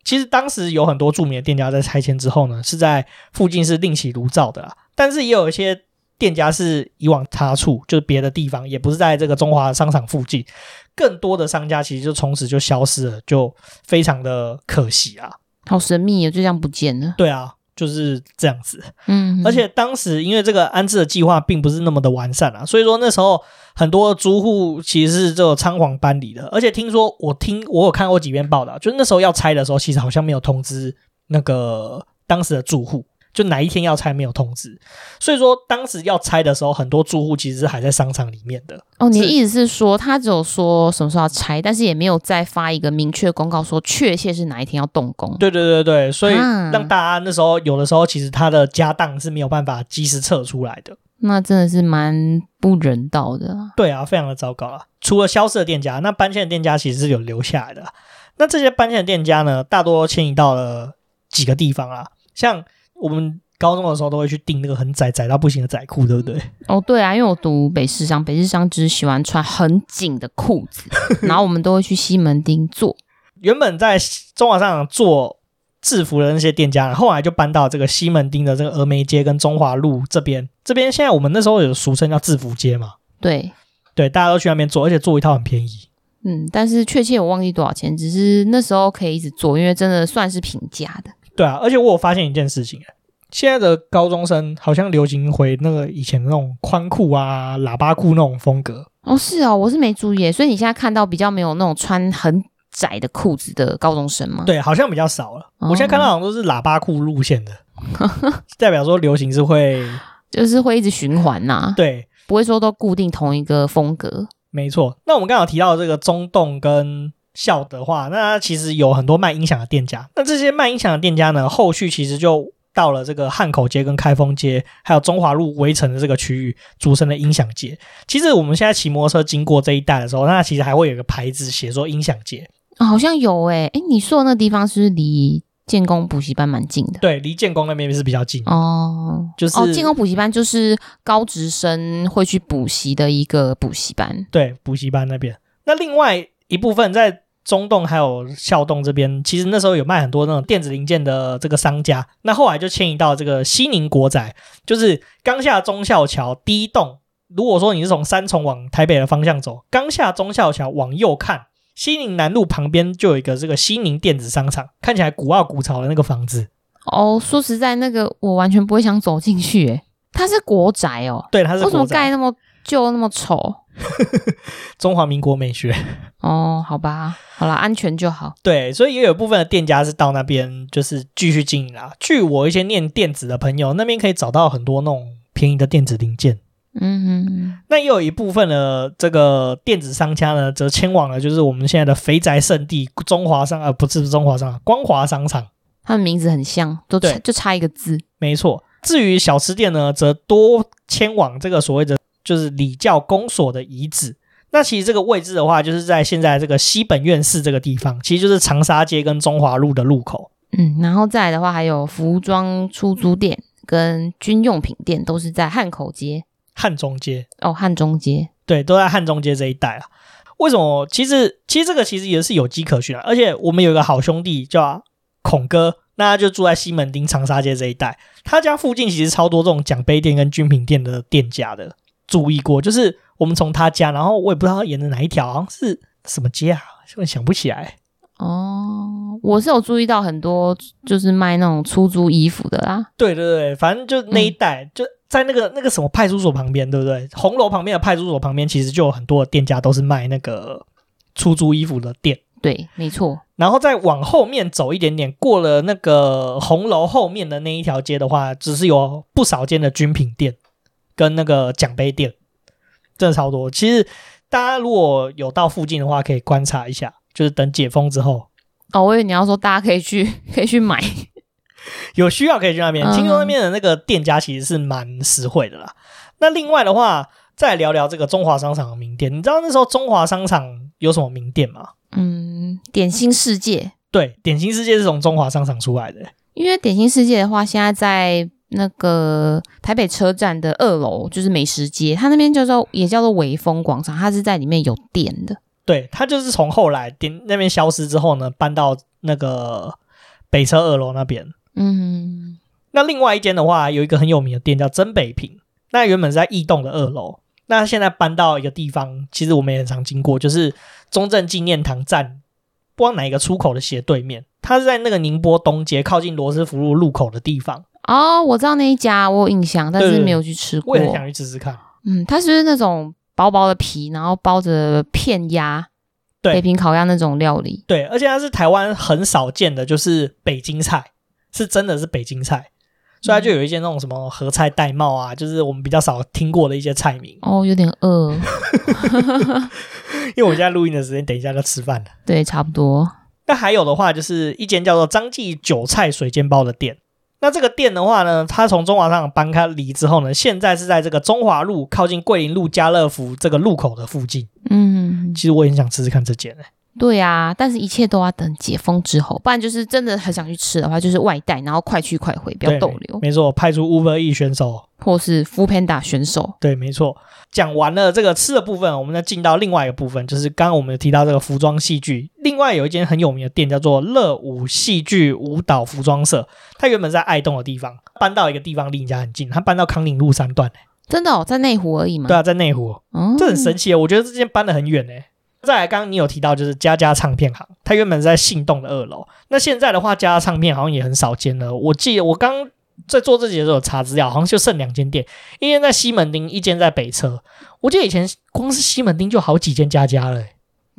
其实当时有很多著名的店家在拆迁之后呢，是在附近是另起炉灶的啦。但是也有一些店家是以往他处，就是别的地方，也不是在这个中华商场附近。更多的商家其实就从此就消失了，就非常的可惜啊。好神秘啊，就这样不见了。对啊。就是这样子，嗯，而且当时因为这个安置的计划并不是那么的完善啊，所以说那时候很多租户其实是这种仓皇搬离的，而且听说我听我有看过几篇报道，就是那时候要拆的时候，其实好像没有通知那个当时的住户。就哪一天要拆没有通知，所以说当时要拆的时候，很多住户其实是还在商场里面的。哦，你的意思是说，他只有说什么时候要拆，但是也没有再发一个明确公告说确切是哪一天要动工。对对对对，所以让大家那时候有的时候其实他的家当是没有办法及时撤出来的。那真的是蛮不人道的。对啊，非常的糟糕啊！除了消失的店家，那搬迁的店家其实是有留下来的。那这些搬迁的店家呢，大多迁移到了几个地方啊，像。我们高中的时候都会去订那个很窄窄到不行的窄裤，对不对？哦，对啊，因为我读北市商，北市商只喜欢穿很紧的裤子，然后我们都会去西门町做。原本在中华商场做制服的那些店家，后来就搬到这个西门町的这个峨眉街跟中华路这边。这边现在我们那时候有俗称叫制服街嘛？对对，大家都去那边做，而且做一套很便宜。嗯，但是确切我忘记多少钱，只是那时候可以一直做，因为真的算是平价的。对啊，而且我有发现一件事情，现在的高中生好像流行回那个以前那种宽裤啊、喇叭裤那种风格。哦，是哦，我是没注意，所以你现在看到比较没有那种穿很窄的裤子的高中生吗？对，好像比较少了。哦、我现在看到好像都是喇叭裤路线的，代表说流行是会，就是会一直循环呐、啊。对，不会说都固定同一个风格。没错。那我们刚好提到这个中洞跟。笑的话，那其实有很多卖音响的店家。那这些卖音响的店家呢，后续其实就到了这个汉口街跟开封街，还有中华路围城的这个区域，组成的音响街。其实我们现在骑摩托车经过这一带的时候，那其实还会有个牌子写说音响街。哦，好像有诶、欸，诶，你说的那地方是不是离建工补习班蛮近的？对，离建工那边是比较近哦。就是哦，建工补习班就是高职生会去补习的一个补习班。对，补习班那边。那另外一部分在。中洞还有校洞这边，其实那时候有卖很多那种电子零件的这个商家。那后来就迁移到这个西宁国宅，就是刚下忠孝桥第一栋。如果说你是从三重往台北的方向走，刚下忠孝桥往右看，西宁南路旁边就有一个这个西宁电子商场，看起来古奥古潮的那个房子。哦，说实在，那个我完全不会想走进去。诶，它是国宅哦。对，它是国宅。为什么盖那么旧，那么丑？中华民国美学。哦，好吧，好了，安全就好。对，所以也有部分的店家是到那边就是继续经营啦。据我一些念电子的朋友，那边可以找到很多那种便宜的电子零件。嗯哼哼，那也有一部分的这个电子商家呢，则迁往了就是我们现在的肥宅圣地中华商，呃，不是中华商，光华商场。它的名字很像，都差就差一个字。没错。至于小吃店呢，则多迁往这个所谓的就是礼教公所的遗址。那其实这个位置的话，就是在现在这个西本院寺这个地方，其实就是长沙街跟中华路的路口。嗯，然后再来的话，还有服装出租店跟军用品店，都是在汉口街。汉中街哦，汉中街对，都在汉中街这一带啊。为什么？其实其实这个其实也是有迹可循啊。而且我们有一个好兄弟叫孔哥，那他就住在西门町长沙街这一带。他家附近其实超多这种奖杯店跟军品店的店家的。注意过，就是我们从他家，然后我也不知道他沿着哪一条，好像是什么街啊，现在想不起来。哦，我是有注意到很多，就是卖那种出租衣服的啦。对对对，反正就那一带，嗯、就。在那个那个什么派出所旁边，对不对？红楼旁边的派出所旁边，其实就有很多的店家都是卖那个出租衣服的店。对，没错。然后再往后面走一点点，过了那个红楼后面的那一条街的话，只是有不少间的军品店跟那个奖杯店，真的超多。其实大家如果有到附近的话，可以观察一下，就是等解封之后。哦，我以为你要说大家可以去，可以去买。有需要可以去那边，听说那边的那个店家其实是蛮实惠的啦。嗯、那另外的话，再聊聊这个中华商场的名店。你知道那时候中华商场有什么名店吗？嗯，点心世界。对，点心世界是从中华商场出来的。因为点心世界的话，现在在那个台北车站的二楼，就是美食街，它那边叫做也叫做微风广场，它是在里面有店的。对，它就是从后来店那边消失之后呢，搬到那个北车二楼那边。嗯，那另外一间的话，有一个很有名的店叫真北平，那原本是在异栋的二楼，那现在搬到一个地方，其实我们也很常经过，就是中正纪念堂站，不知道哪一个出口的斜对面，它是在那个宁波东街靠近罗斯福路路口的地方。哦，我知道那一家，我有印象，但是没有去吃过。我也很想去吃吃看。嗯，它是不是那种薄薄的皮，然后包着片鸭，对，北平烤鸭那种料理？对，而且它是台湾很少见的，就是北京菜。是真的是北京菜，所以它就有一些那种什么合菜戴帽啊，就是我们比较少听过的一些菜名。哦，有点饿，因为我现在录音的时间，等一下就吃饭了。对，差不多。那还有的话，就是一间叫做张记韭菜水煎包的店。那这个店的话呢，它从中华商场搬开离之后呢，现在是在这个中华路靠近桂林路家乐福这个路口的附近。嗯，其实我也很想吃吃看这间诶、欸。对啊，但是一切都要等解封之后，不然就是真的很想去吃的话，就是外带，然后快去快回，不要逗留。没错，派出 Uber E 选手或是 Foodpanda 选手。对，没错。讲完了这个吃的部分，我们再进到另外一个部分，就是刚刚我们有提到这个服装戏剧。另外有一间很有名的店叫做乐舞戏剧舞蹈服装社，它原本在爱动的地方，搬到一个地方离你家很近，它搬到康宁路三段。真的哦，在内湖而已吗？对啊，在内湖。嗯，这很神奇啊！我觉得这间搬的很远诶。再来，刚刚你有提到就是佳佳唱片行，它原本是在信动的二楼。那现在的话，佳佳唱片好像也很少见了。我记得我刚在做这集的时候查资料，好像就剩两间店，一间在西门町，一间在北车。我记得以前光是西门町就好几间佳佳了。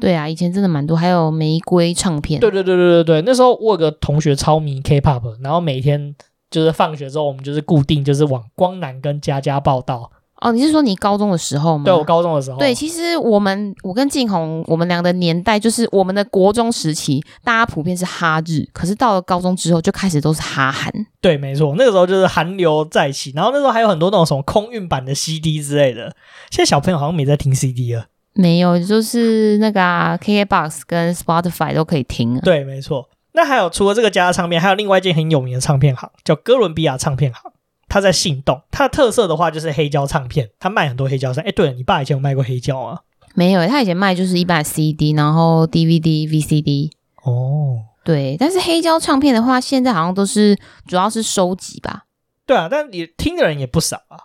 对啊，以前真的蛮多，还有玫瑰唱片。对对对对对对，那时候我有个同学超迷 K-pop，然后每天就是放学之后，我们就是固定就是往光南跟佳佳报到。哦，你是说你高中的时候吗？对，我高中的时候。对，其实我们我跟静红，我们俩的年代就是我们的国中时期，大家普遍是哈日，可是到了高中之后就开始都是哈韩。对，没错，那个时候就是韩流再起，然后那时候还有很多那种什么空运版的 CD 之类的。现在小朋友好像没在听 CD 了。没有，就是那个啊，KKBOX 跟 Spotify 都可以听。对，没错。那还有除了这个家的唱片，还有另外一间很有名的唱片行，叫哥伦比亚唱片行。他在信动，他的特色的话就是黑胶唱片，他卖很多黑胶唱。哎，对了，你爸以前有卖过黑胶啊？没有，他以前卖就是一般的 CD，然后 DVD、VCD。哦，对，但是黑胶唱片的话，现在好像都是主要是收集吧。对啊，但也听的人也不少啊，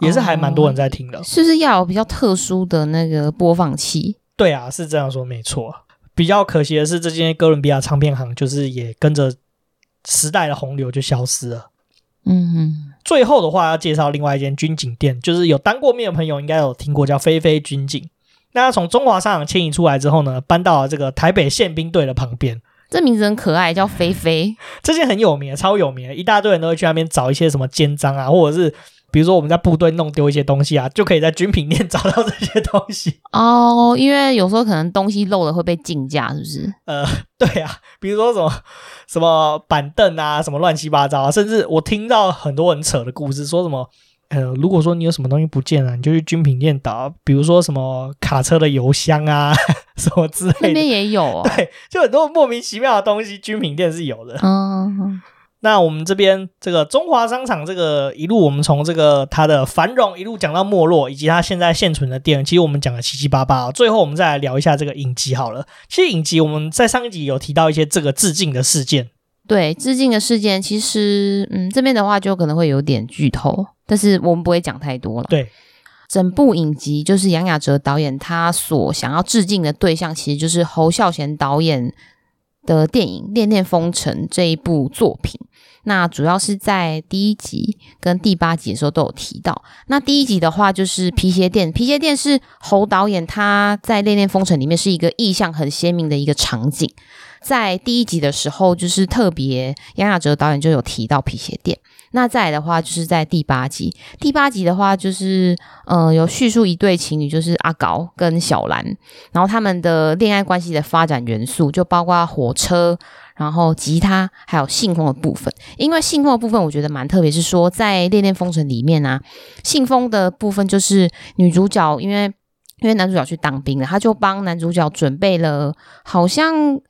也是还蛮多人在听的。哦，是不是要有比较特殊的那个播放器？对啊，是这样说没错。比较可惜的是，这间哥伦比亚唱片行就是也跟着时代的洪流就消失了。嗯哼，最后的话要介绍另外一间军警店，就是有当过面的朋友应该有听过，叫菲菲军警。那他从中华商场迁移出来之后呢，搬到了这个台北宪兵队的旁边。这名字很可爱，叫菲菲。这间很有名，超有名，一大堆人都会去那边找一些什么肩章啊，或者是比如说我们在部队弄丢一些东西啊，就可以在军品店找到这些东西。哦，因为有时候可能东西漏了会被竞价，是不是？呃，对啊，比如说什么什么板凳啊，什么乱七八糟啊，甚至我听到很多人扯的故事，说什么。呃，如果说你有什么东西不见了，你就去军品店找，比如说什么卡车的油箱啊，什么之类的。那边也有哦。对，就很多莫名其妙的东西，军品店是有的。嗯。那我们这边这个中华商场，这个一路我们从这个它的繁荣一路讲到没落，以及它现在现存的店，其实我们讲了七七八八。最后我们再来聊一下这个影集好了。其实影集我们在上一集有提到一些这个致敬的事件。对，致敬的事件，其实嗯，这边的话就可能会有点剧透。但是我们不会讲太多了。对，整部影集就是杨雅哲导演他所想要致敬的对象，其实就是侯孝贤导演的电影《恋恋风尘》这一部作品。那主要是在第一集跟第八集的时候都有提到。那第一集的话就是皮鞋店，皮鞋店是侯导演他在《恋恋风尘》里面是一个意象很鲜明的一个场景。在第一集的时候，就是特别杨雅喆导演就有提到皮鞋店。那再来的话，就是在第八集。第八集的话，就是呃，有叙述一对情侣，就是阿高跟小兰，然后他们的恋爱关系的发展元素，就包括火车，然后吉他，还有信封的部分。因为信封的部分，我觉得蛮特别，是说在《恋恋风尘》里面啊，信封的部分就是女主角，因为因为男主角去当兵了，他就帮男主角准备了，好像。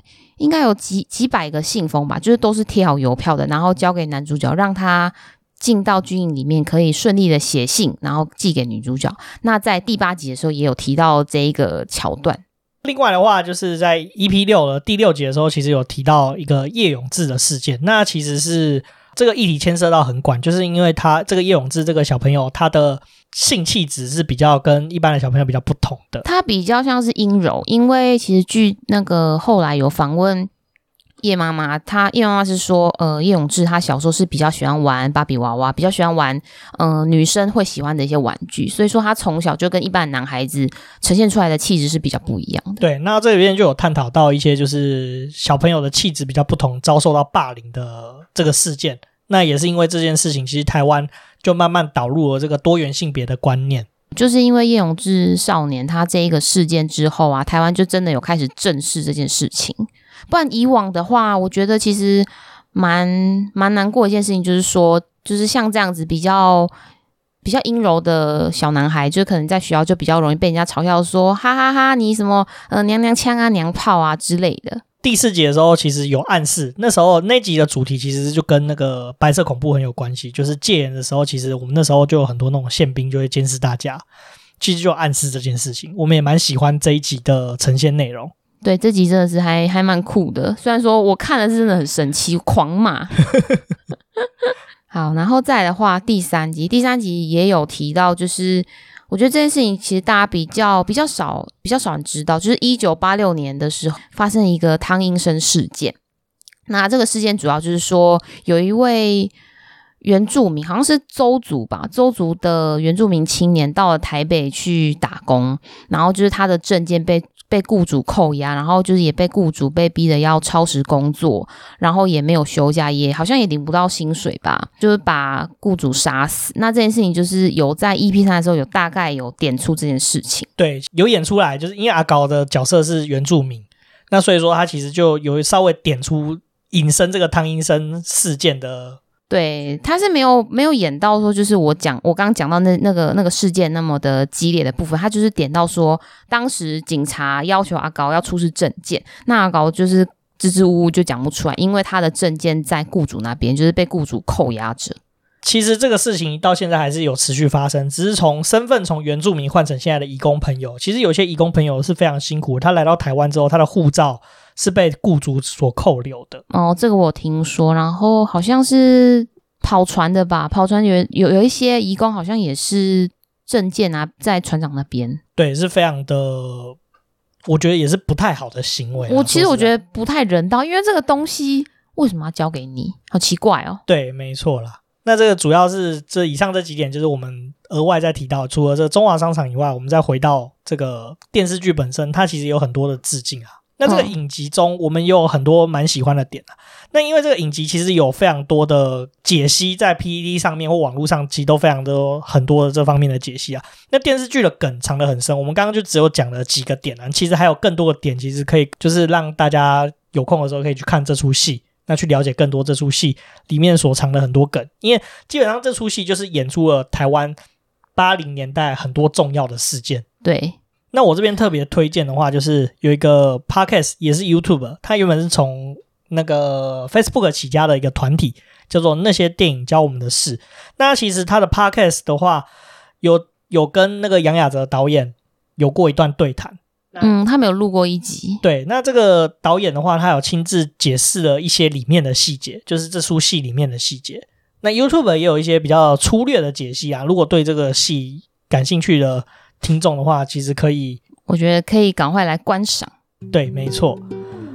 应该有几几百个信封吧，就是都是贴好邮票的，然后交给男主角，让他进到军营里面，可以顺利的写信，然后寄给女主角。那在第八集的时候也有提到这一个桥段。另外的话，就是在 EP 六的第六集的时候，其实有提到一个叶永志的事件。那其实是这个议题牵涉到很广，就是因为他这个叶永志这个小朋友，他的。性气质是比较跟一般的小朋友比较不同的，他比较像是阴柔，因为其实据那个后来有访问叶妈妈，她叶妈妈是说，呃，叶永志他小时候是比较喜欢玩芭比娃娃，比较喜欢玩，嗯、呃，女生会喜欢的一些玩具，所以说他从小就跟一般男孩子呈现出来的气质是比较不一样的。对，那这里边就有探讨到一些就是小朋友的气质比较不同，遭受到霸凌的这个事件。那也是因为这件事情，其实台湾就慢慢导入了这个多元性别的观念。就是因为叶永志少年他这一个事件之后啊，台湾就真的有开始正视这件事情。不然以往的话，我觉得其实蛮蛮难过一件事情，就是说，就是像这样子比较比较阴柔的小男孩，就可能在学校就比较容易被人家嘲笑说，哈哈哈，你什么呃娘娘腔啊、娘炮啊之类的。第四集的时候，其实有暗示，那时候那集的主题其实就跟那个白色恐怖很有关系。就是戒严的时候，其实我们那时候就有很多那种宪兵就会监视大家，其实就暗示这件事情。我们也蛮喜欢这一集的呈现内容。对，这集真的是还还蛮酷的。虽然说我看的是真的很神奇，狂骂。好，然后再的话，第三集，第三集也有提到，就是。我觉得这件事情其实大家比较比较少比较少人知道，就是一九八六年的时候发生一个汤英生事件。那这个事件主要就是说，有一位原住民，好像是邹族吧，邹族的原住民青年到了台北去打工，然后就是他的证件被。被雇主扣押，然后就是也被雇主被逼的要超时工作，然后也没有休假，也好像也领不到薪水吧，就是把雇主杀死。那这件事情就是有在 EP 三的时候有大概有点出这件事情，对，有演出来，就是因为阿高的角色是原住民，那所以说他其实就有稍微点出引申这个汤阴生事件的。对，他是没有没有演到说，就是我讲我刚刚讲到那那个那个事件那么的激烈的部分，他就是点到说，当时警察要求阿高要出示证件，那阿高就是支支吾吾就讲不出来，因为他的证件在雇主那边，就是被雇主扣押着。其实这个事情到现在还是有持续发生，只是从身份从原住民换成现在的移工朋友。其实有些移工朋友是非常辛苦，他来到台湾之后，他的护照。是被雇主所扣留的哦，这个我听说，然后好像是跑船的吧，跑船有有有一些移工好像也是证件啊，在船长那边，对，是非常的我觉得也是不太好的行为。我其实我觉得不太人道，因为这个东西为什么要交给你？好奇怪哦。对，没错啦。那这个主要是这以上这几点，就是我们额外再提到，除了这个中华商场以外，我们再回到这个电视剧本身，它其实有很多的致敬啊。那这个影集中，我们也有很多蛮喜欢的点啊。那因为这个影集其实有非常多的解析，在 PPT 上面或网络上，其实都非常多很多的这方面的解析啊。那电视剧的梗藏得很深，我们刚刚就只有讲了几个点啊，其实还有更多的点，其实可以就是让大家有空的时候可以去看这出戏，那去了解更多这出戏里面所藏的很多梗。因为基本上这出戏就是演出了台湾八零年代很多重要的事件。对。那我这边特别推荐的话，就是有一个 podcast 也是 YouTube，它原本是从那个 Facebook 起家的一个团体，叫做那些电影教我们的事。那其实它的 podcast 的话，有有跟那个杨雅哲导演有过一段对谈。嗯，他没有录过一集。对，那这个导演的话，他有亲自解释了一些里面的细节，就是这出戏里面的细节。那 YouTube 也有一些比较粗略的解析啊，如果对这个戏感兴趣的。听众的话，其实可以，我觉得可以赶快来观赏。对，没错。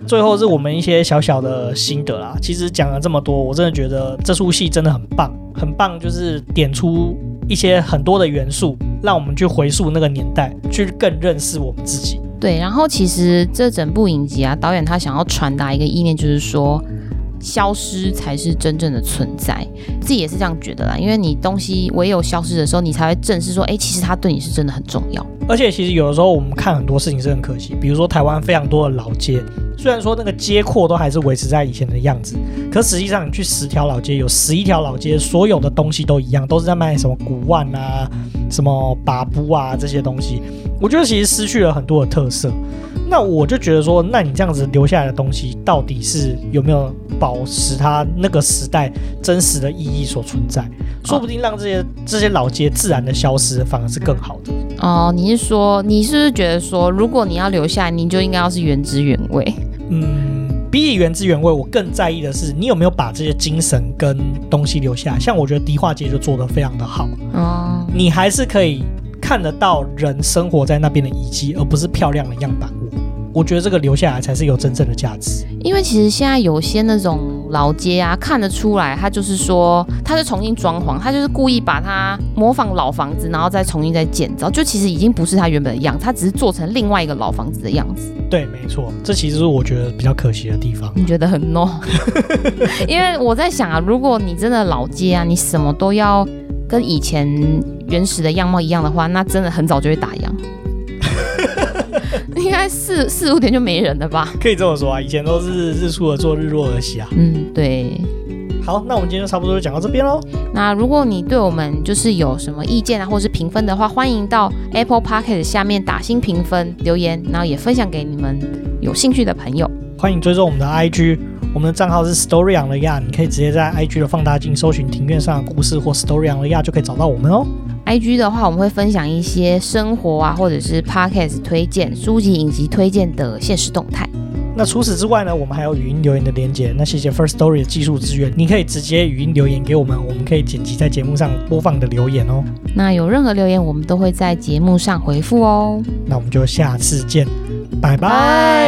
最后是我们一些小小的心得啦。其实讲了这么多，我真的觉得这出戏真的很棒，很棒，就是点出一些很多的元素，让我们去回溯那个年代，去更认识我们自己。对，然后其实这整部影集啊，导演他想要传达一个意念，就是说。消失才是真正的存在，自己也是这样觉得啦。因为你东西唯有消失的时候，你才会正视说，哎，其实它对你是真的很重要。而且其实有的时候我们看很多事情是很可惜，比如说台湾非常多的老街，虽然说那个街廓都还是维持在以前的样子，可实际上你去十条老街，有十一条老街，所有的东西都一样，都是在卖什么古玩啊、什么把布啊这些东西。我觉得其实失去了很多的特色。那我就觉得说，那你这样子留下来的东西，到底是有没有保持它那个时代真实的意义所存在？说不定让这些这些老街自然的消失，反而是更好的。哦，你是说，你是不是觉得说，如果你要留下来，你就应该要是原汁原味？嗯，比起原汁原味，我更在意的是你有没有把这些精神跟东西留下来。像我觉得迪化街就做得非常的好。哦，你还是可以看得到人生活在那边的遗迹，而不是漂亮的样板屋。我觉得这个留下来才是有真正的价值，因为其实现在有些那种老街啊，看得出来，它就是说它是重新装潢，它就是故意把它模仿老房子，然后再重新再建造，就其实已经不是它原本的样子，它只是做成另外一个老房子的样子。对，没错，这其实是我觉得比较可惜的地方。你觉得很 no？因为我在想啊，如果你真的老街啊，你什么都要跟以前原始的样貌一样的话，那真的很早就会打烊。应该四四五点就没人了吧？可以这么说啊，以前都是日出而作，日落而息啊。嗯，对。好，那我们今天就差不多就讲到这边喽。那如果你对我们就是有什么意见啊，或是评分的话，欢迎到 Apple p o c k e t 下面打新评分留言，然后也分享给你们有兴趣的朋友。欢迎追踪我们的 IG，我们的账号是 Story on the Yard，你可以直接在 IG 的放大镜搜寻庭院上的故事或 Story on the Yard 就可以找到我们哦。IG 的话，我们会分享一些生活啊，或者是 Podcast 推荐、书籍影集推荐的现实动态。那除此之外呢，我们还有语音留言的连接。那谢谢 First Story 的技术支援，你可以直接语音留言给我们，我们可以剪辑在节目上播放的留言哦。那有任何留言，我们都会在节目上回复哦。那我们就下次见，拜拜。